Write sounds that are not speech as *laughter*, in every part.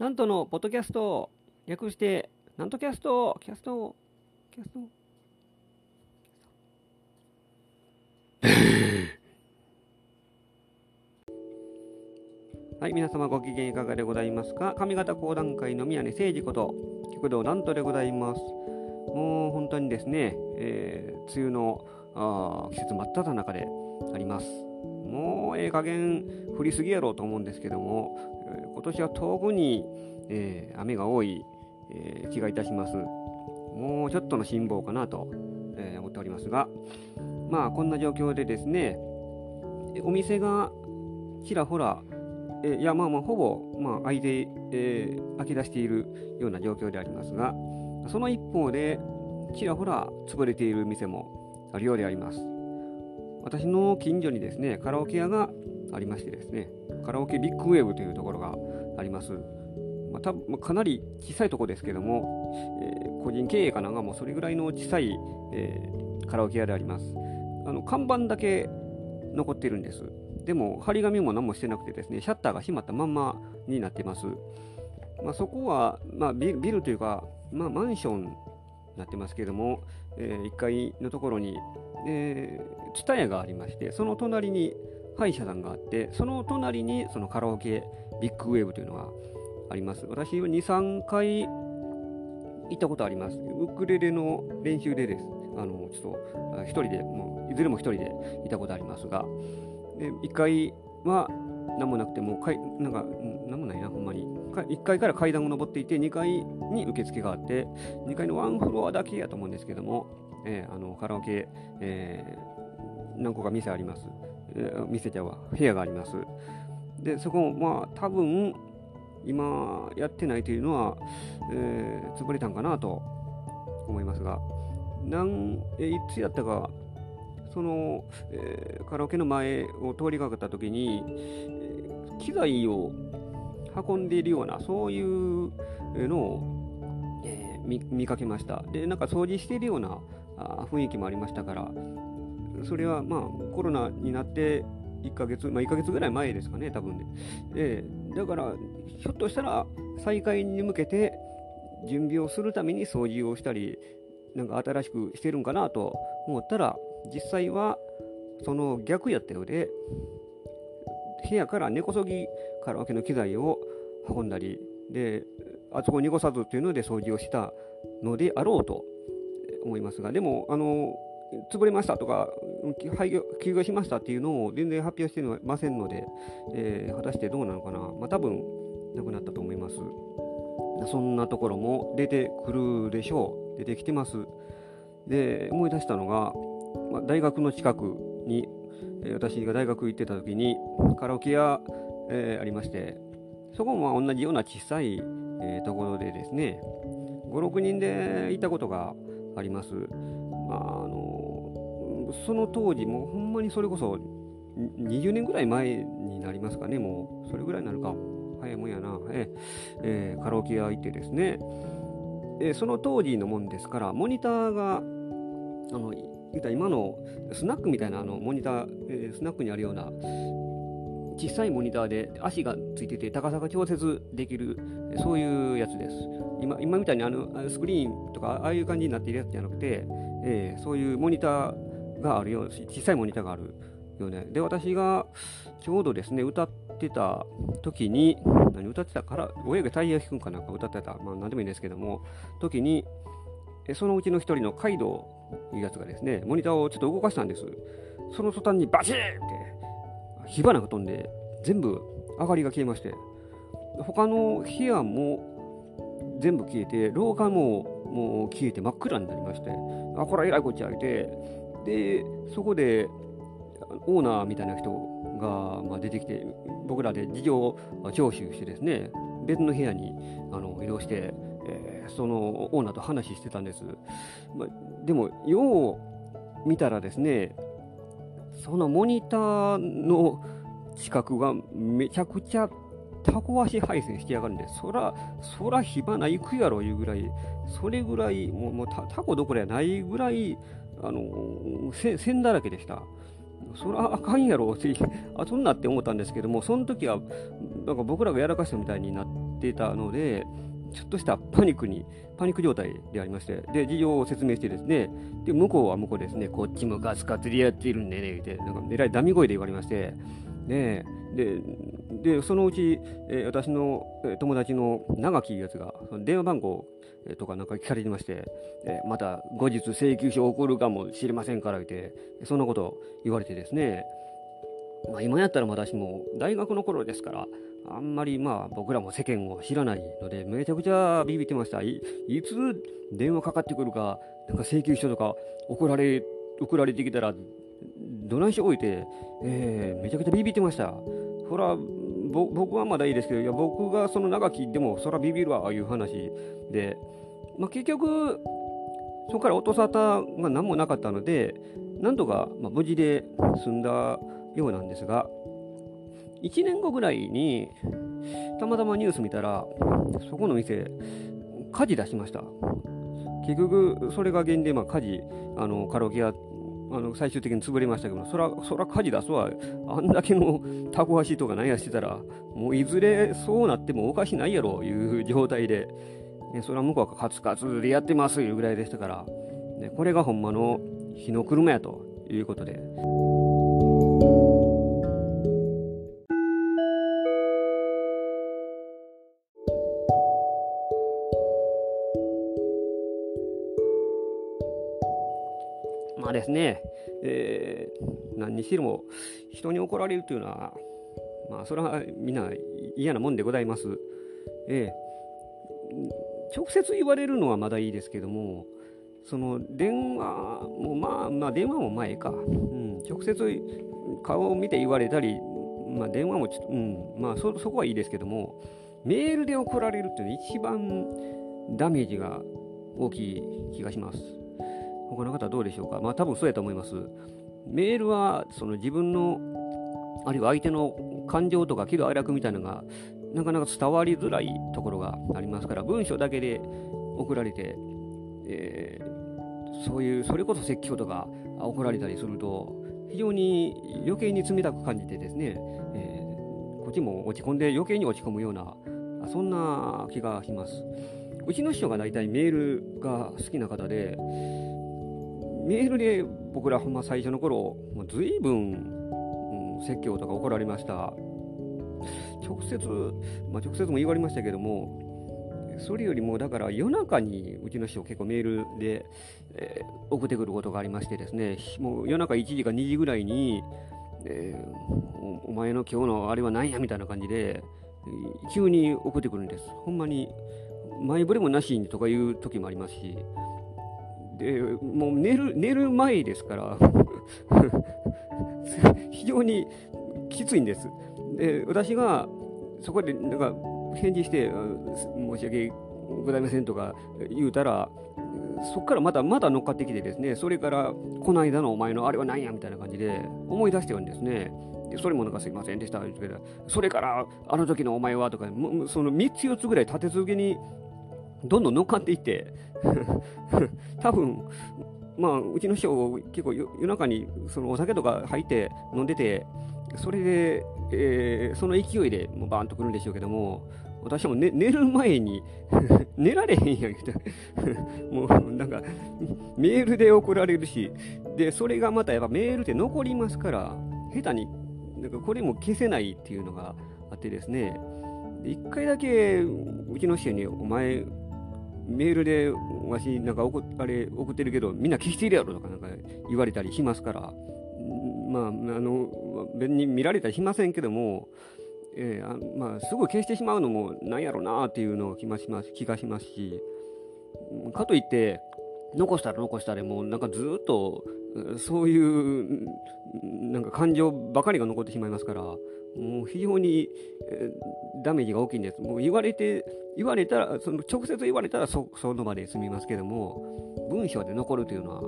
なんとのポッドキャスト、略して、なんとキャスト、キャスト、キャスト。はい、皆様ご機嫌いかがでございますか？上方講談会の宮根誠司こと、極道なんとでございます。もう本当にですね、えー梅雨のあ季節真っ只中であります。もうええ加減降りすぎやろうと思うんですけども、今年は特に、えー雨が多い、えー気がいたします。もうちょっとの辛抱かなと、え思っておりますが、まあこんな状況でですね、お店がちらほら、えいやまあまあほぼ、まあ、開いて、えー開け出しているような状況でありますが、その一方で、ちらほら潰れている店もあるようであります。私の近所にですね、カラオケ屋がありましてですね、カラオケビッグウェーブというところがあります。まあ、多分まあかなり小さいところですけども、えー個人経営かなんかもうそれぐらいの小さい、えーカラオケ屋であります。あの看板だけ残っているんです。でも、張り紙も何もしてなくてですね、シャッターが閉まったまんまになっています。まあ、そこは、まあ、ビルビルというか、まあ、マンションになってますけども、え1階のところに、えー、ツタヤがありまして、その隣に歯医者さんがあって、その隣にそのカラオケビッグウェーブというのがあります。私は2、3回行ったことあります。ウクレレの練習でです。あの、ちょっと、あ一人で、もういずれも一人で行ったことありますが、で1階は何もなくてもかいなんか何もないなほんまにか1階から階段を上っていて2階に受付があって2階のワンフロアだけやと思うんですけども、えーあのカラオケ、えー何個か店あります、店ちゃうわ部屋があります。でそこもまあ多分今やってないというのは、えー潰れたんかなと思いますが。なんえいつやったかその、えーカラオケの前を通りかかった時に、えー機材を運んでいるようなそういうのを、えー見かけました。でなんか掃除しているようなあ雰囲気もありましたからそれはまあコロナになって1ヶ月、まあ、1ヶ月ぐらい前ですかね多分ね、えーだからひょっとしたら再開に向けて準備をするために掃除をしたりなんか新しくしてるんかなと思ったら実際はその逆やったようで部屋から根こそぎカラオケの機材を運んだりであそこを濁さずっていうので掃除をしたのであろうと思いますがでもあの潰れましたとか廃業休業しましたっていうのを全然発表してませんので、えー果たしてどうなのかな。まあ多分なくなったと思います。そんなところも出てくるでしょう。出てきてます。で思い出したのが、まあ、大学の近くに、え私が大学行ってた時にカラオケ屋、えーありましてそこも同じような小さい、えところでですね56人で行ったことがあります、まあ、あのその当時もうほんまにそれこそ20年ぐらい前になりますかねもうそれぐらいになるか早いもんやな、ええーカラオケ屋行ってですね。でその当時のもんですからモニターがあの言ったら今のスナックみたいなあのモニター、えースナックにあるような小さいモニターで足がついてて高さが調節できるそういうやつです。今今みたいにあのスクリーンとかああいう感じになっているやつじゃなくて、えーそういうモニターがあるよう小さいモニターがあるよねで私がちょうどですね歌ってた時に何歌ってたから親がタイヤ引くんかなんか歌ってたまあ何でもいいんですけども時にそのうちの一人のカイドウいうやつがですねモニターをちょっと動かしたんです。その途端にバチーンって火花が飛んで全部明かりが消えまして他の部屋も全部消えて廊下ももう消えて真っ暗になりましてあこれはえらいこっちゃいてでそこでオーナーみたいな人が、まあ、出てきて僕らで事情聴取してですね別の部屋にあの移動して、えーそのオーナーと話してたんです、まあ、でもよう見たらですねそのモニターの近くがめちゃくちゃタコ足配線してやがるんで、そら、そら火花行くやろいうぐらい、それぐらい、もうもうタコどころやないぐらい、あの、線だらけでした。そらあかんやろって、*laughs* 後になって思ったんですけども、その時は、なんか僕らがやらかしたみたいになってたので、ちょっとしたパニックに、パニック状態でありまして、で、事情を説明してですね、で、向こうは向こうですね、こっちもガスカツでやっているんでね、って、なんか、えらいダミ声で言われまして、ねで、で、そのうち、えー、私の友達の長木いうやつが、電話番号とかなんか聞かれてまして、えー、また後日請求書を送るかもしれませんから言って、そんなこと言われてですね、まあ、今やったら私も大学の頃ですから、あんまりまあ僕らも世間を知らないので、めちゃくちゃビビってました。いいつ電話かかってくるか、なんか請求書とか送られ、送られてきたら、どないしておいて、えー、めちゃくちゃビビってました。ほら、僕はまだいいですけど、いや僕がその長きでも、そらビビるわ、ああいう話で、まあ、結局、そこから音沙汰が何もなかったので、なんとか、まあ、無事で済んだようなんですが、1年後ぐらいに、たまたまニュース見たら、そこの店、火事出しました。結局、それが原因で、まあ、火事、あのカラオケ屋、あの最終的に潰れましたけど、そら、そら火事出すわ、あんだけのタコ足とか何やしてたら、もういずれそうなってもおかしないやろいう状態で、ね、それは向こうはカツカツでやってますいうぐらいでしたから、ね、これがほんまの火の車やということで。ですね、えー、何にしろも人に怒られるというのは、まあ、それはみんな嫌なもんでございます。えー、直接言われるのはまだいいですけども、その電話もまあまあ電話も前か、うん、直接顔を見て言われたり、まあ、電話もちょっと、うん。まあそ、そこはいいですけども、メールで送られるっていうのは一番ダメージが大きい気がします。他の方はどうでしょうか？まあ多分そうやと思います。メールはその自分のあるいは相手の感情とか喜怒哀楽みたいなのがなかなか伝わりづらいところがありますから文章だけで送られて、えー、そういうそれこそ説教とか送られたりすると非常に余計に冷たく感じてですね、えー、こっちも落ち込んで余計に落ち込むようなそんな気がします。うちの師匠が大体メールが好きな方でメールで僕らほんま最初の頃もう随分、うん、説教とか怒られました。直接、まあ、直接も言われましたけどもそれよりもだから夜中にうちの師匠結構メールで、えー、送ってくることがありましてですねもう夜中1時か2時ぐらいに、えー、お前の今日のあれは何やみたいな感じで急に送ってくるんです。ほんまに前触れもなしにとかいう時もありますしでもう寝る寝る前ですから *laughs* 非常にきついんです。で私がそこでなんか返事して申し訳ございませんとか言うたらそこからまたまた乗っかってきてですねそれからこの間のお前のあれは何やみたいな感じで思い出してるんですね。でそれもなんかすいませんでしたそれからあの時のお前はとかその3つ4つぐらい立て続けにどんどん乗っかっていって。*laughs* 多分まあうちの師匠結構夜中にそのお酒とか入って飲んでてそれで、えー、その勢いでもうバーンと来るんでしょうけども私も、ね、寝る前に *laughs* 寝られへんやんけ *laughs* もうなんかメールで送られるしでそれがまたやっぱメールって残りますから下手になんかこれも消せないっていうのがあってですね。一回だけうちの師匠に「お前メールでわしなんか送あれ送ってるけどみんな聞いてるやろとかなんか言われたりしますから。まああの別に見られたりしませんけども、えー、あまあすぐ消してしまうのもなんやろうなっていうのを気がします気がしますし。かといって残したら残したらもうなんかずっとそういうなんか感情ばかりが残ってしまいますから。もう非常に、えー、ダメージが大きいんです。もう言われて、言われたら、その直接言われたらそその場で済みますけども、文章で残るというのは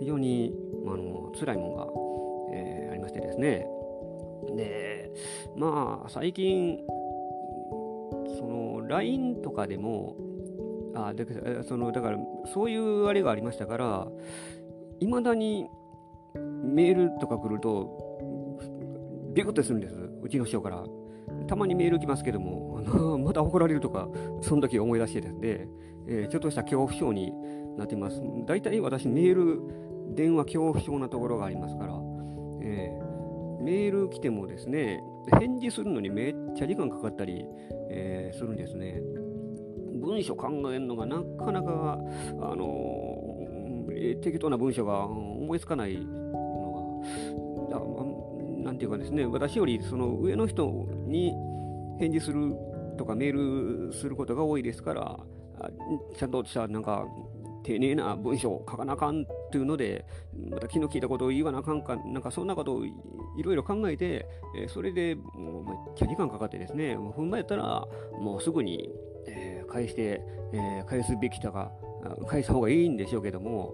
非常にあの辛いものが、えー、ありましてですね。で、まあ、最近、その LINE とかでも、あでそのだからそういうあれがありましたから、いまだにメールとか来ると、ビクッとするんです。うちの師匠から。たまにメール来ますけども、あの *laughs* また怒られるとか、その時思い出してですね、えー、ちょっとした恐怖症になってます。大体私、メール、電話恐怖症なところがありますから、えー、メール来てもですね、返事するのにめっちゃ時間かかったり、えー、するんですね。文章考えるのがなかなか、あの、適当な文章が思いつかないのが、なんていうかですね、私よりその上の人に返事するとかメールすることが多いですから、ちゃんとしたなんか丁寧な文章を書かなあかんっていうので、また昨日聞いたことを言わなあかんか、なんかそんなことをいろいろ考えて、えそれでもうめっちゃ時間かかってですね、もう踏んまやったら、もうすぐに、え、返して、え、返すべきだか、返した方がいいんでしょうけども、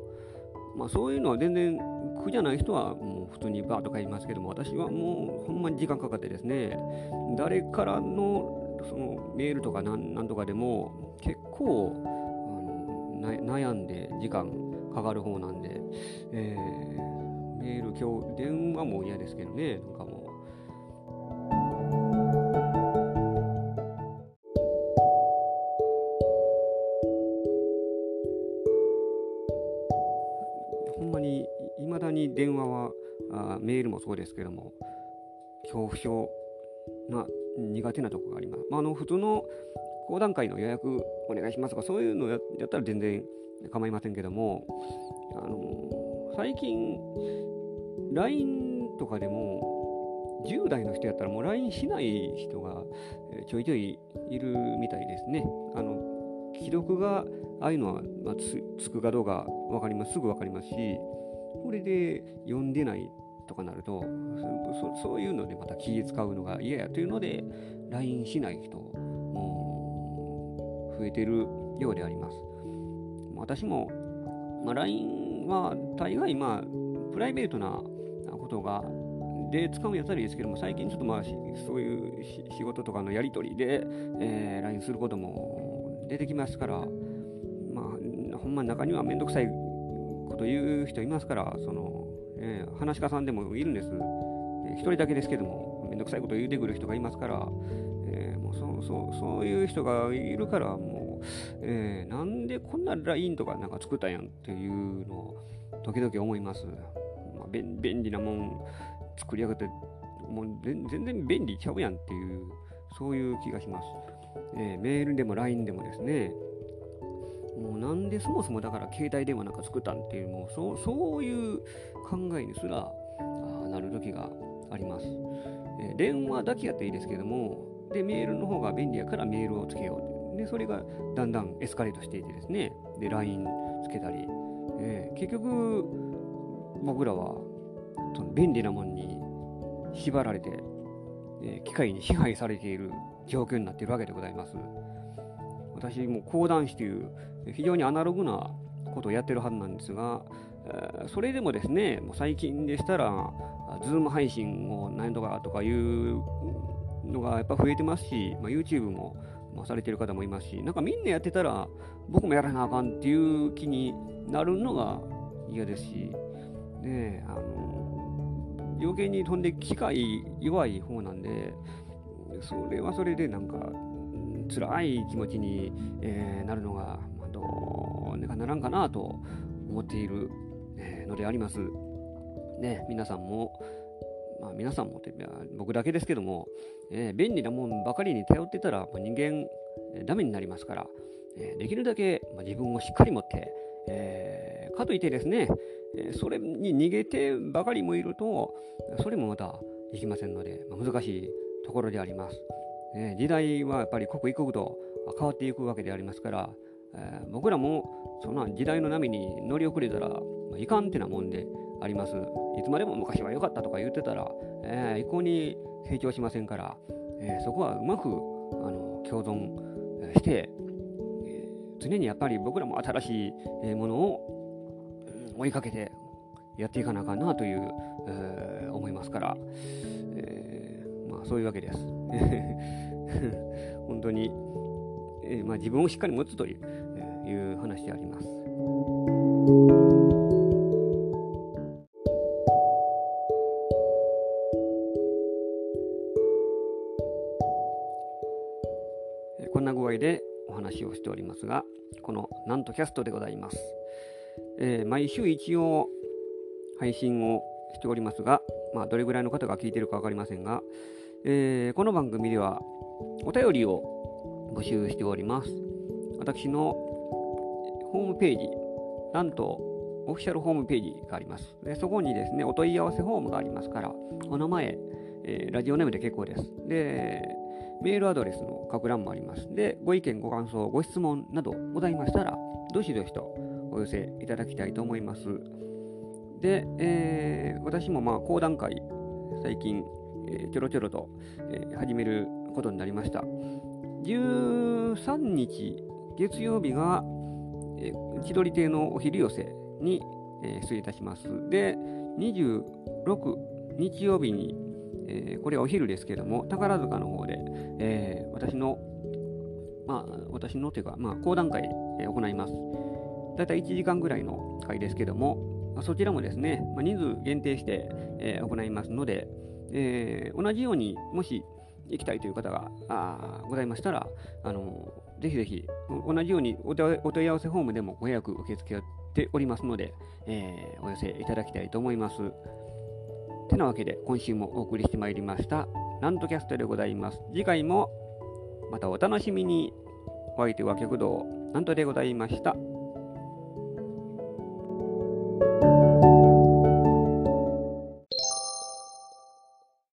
まあそういうのは全然苦じゃない人はもう普通にバーとか言いますけども、私はもうほんまに時間かかってですね、誰からのそのメールとかなんとかでも結構あの悩んで時間かかる方なんで、えー、メール今日電話も嫌ですけどね、なんかももそうですけども恐怖症な苦手なところがあります。まあ、あの普通の講談会の予約お願いしますとかそういうのやったら全然構いませんけども、あの最近 LINE とかでも10代の人やったらもう LINE しない人がちょいちょいいるみたいですね。あの既読がああいうのは、まあ、つくかどうか分かりますすぐ分かりますしこれで読んでないとかなるとそそういうのでまた気使うのが嫌やというので LINE しない人も増えてるようであります。私も、まあ、LINE は大概まあプライベートなことがで使うやつはいいですけども最近ちょっとまあそういう仕事とかのやり取りで、えー、LINE することも出てきますからまあほんま中にはめんどくさいこと言う人いますからそのえー、話し家さんでもいるんです。一、人だけですけども、めんどくさいこと言うてくる人がいますから、えー、もうそそそういう人がいるから、もう、えー、なんでこんな LINE とかなんか作ったんやんっていうのを時々思います。まあ、便便利なもん作りやがって、もう全然便利ちゃうやんっていう、そういう気がします。えー、メールでも LINE でもですね、もうなんでそもそもだから携帯電話なんか作ったんっていう、もうそうそういう考えにすらあなる時があります、えー、電話だけやったらいいですけども、で、メールの方が便利やからメールをつけようで、それがだんだんエスカレートしていてですね、で、LINE つけたり、えー、結局、僕らはその便利なものに縛られて、えー、機械に支配されている状況になっているわけでございます。私も講談師という非常にアナログなことをやってるはずなんですが、それでもですね、最近でしたら、ズーム配信を何とかとかいうのがやっぱ増えてますし、まあ、YouTube も、まあ、されてる方もいますし、なんかみんなやってたら、僕もやらなあかんっていう気になるのが嫌ですし、ねあの余計に飛んで機械弱い方なんで、それはそれでなんか辛い気持ちに、えー、なるのが、まあ、どうにかならんかなと思っている、えー、のであります。ね、皆さんも、まあ、皆さんもて僕だけですけども、えー、便利なもんばかりに頼ってたら、まあ、人間、えー、ダメになりますから、えー、できるだけ、まあ、自分をしっかり持って、えー、かといってですね、えー、それに逃げてばかりもいると、それもまたできませんので、まあ、難しいところであります。え時代はやっぱり刻一刻と変わっていくわけでありますから、えー、僕らもそんな時代の波に乗り遅れたら、まあ、いかんってなもんであります。いつまでも昔は良かったとか言ってたら、えー、一向に成長しませんから、えー、そこはうまくあの共存して、え常にやっぱり僕らも新しいものを追いかけてやっていかなあかんなという、え思いますから、えまあ、そういうわけです。*laughs* 本当に、えー、まあ、自分をしっかり持つという,、えー、いう話であります。こんな具合でお話をしておりますが、このなんとキャストでございます。えー、毎週一応配信をしておりますが、まあ、どれぐらいの方が聞いてるか分かりませんが、えー、この番組ではお便りを募集しております。私のホームページ、なんとオフィシャルホームページがあります。でそこにですね、お問い合わせフォームがありますから、お名前、えー、ラジオネームで結構です。で、メールアドレスの書く欄もあります。で、ご意見、ご感想、ご質問などございましたら、どしどしとお寄せいただきたいと思います。で、えー、私もまあ講談会、最近、えー、ちょろちょろと、えー、始めることになりました。13日、月曜日が、えー、千鳥亭のお昼寄せに、えー、失礼いたします。で、26日曜日に、えー、これはお昼ですけども、宝塚の方で、えー、私の、まあ、私のというか、まあ、講談会、え、行います。だいたい1時間ぐらいの会ですけども、まあ、そちらもですね、まあ、人数限定して、えー、行いますので、えー、同じようにもし行きたいという方があございましたら、あのぜひぜひ同じようにお問い合わせフォームでもご予約受け付けておりますので、えー、お寄せいただきたいと思います。てなわけで今週もお送りしてまいりましたなんとキャストでございます。次回もまたお楽しみに。お相手は極道なんとでございました。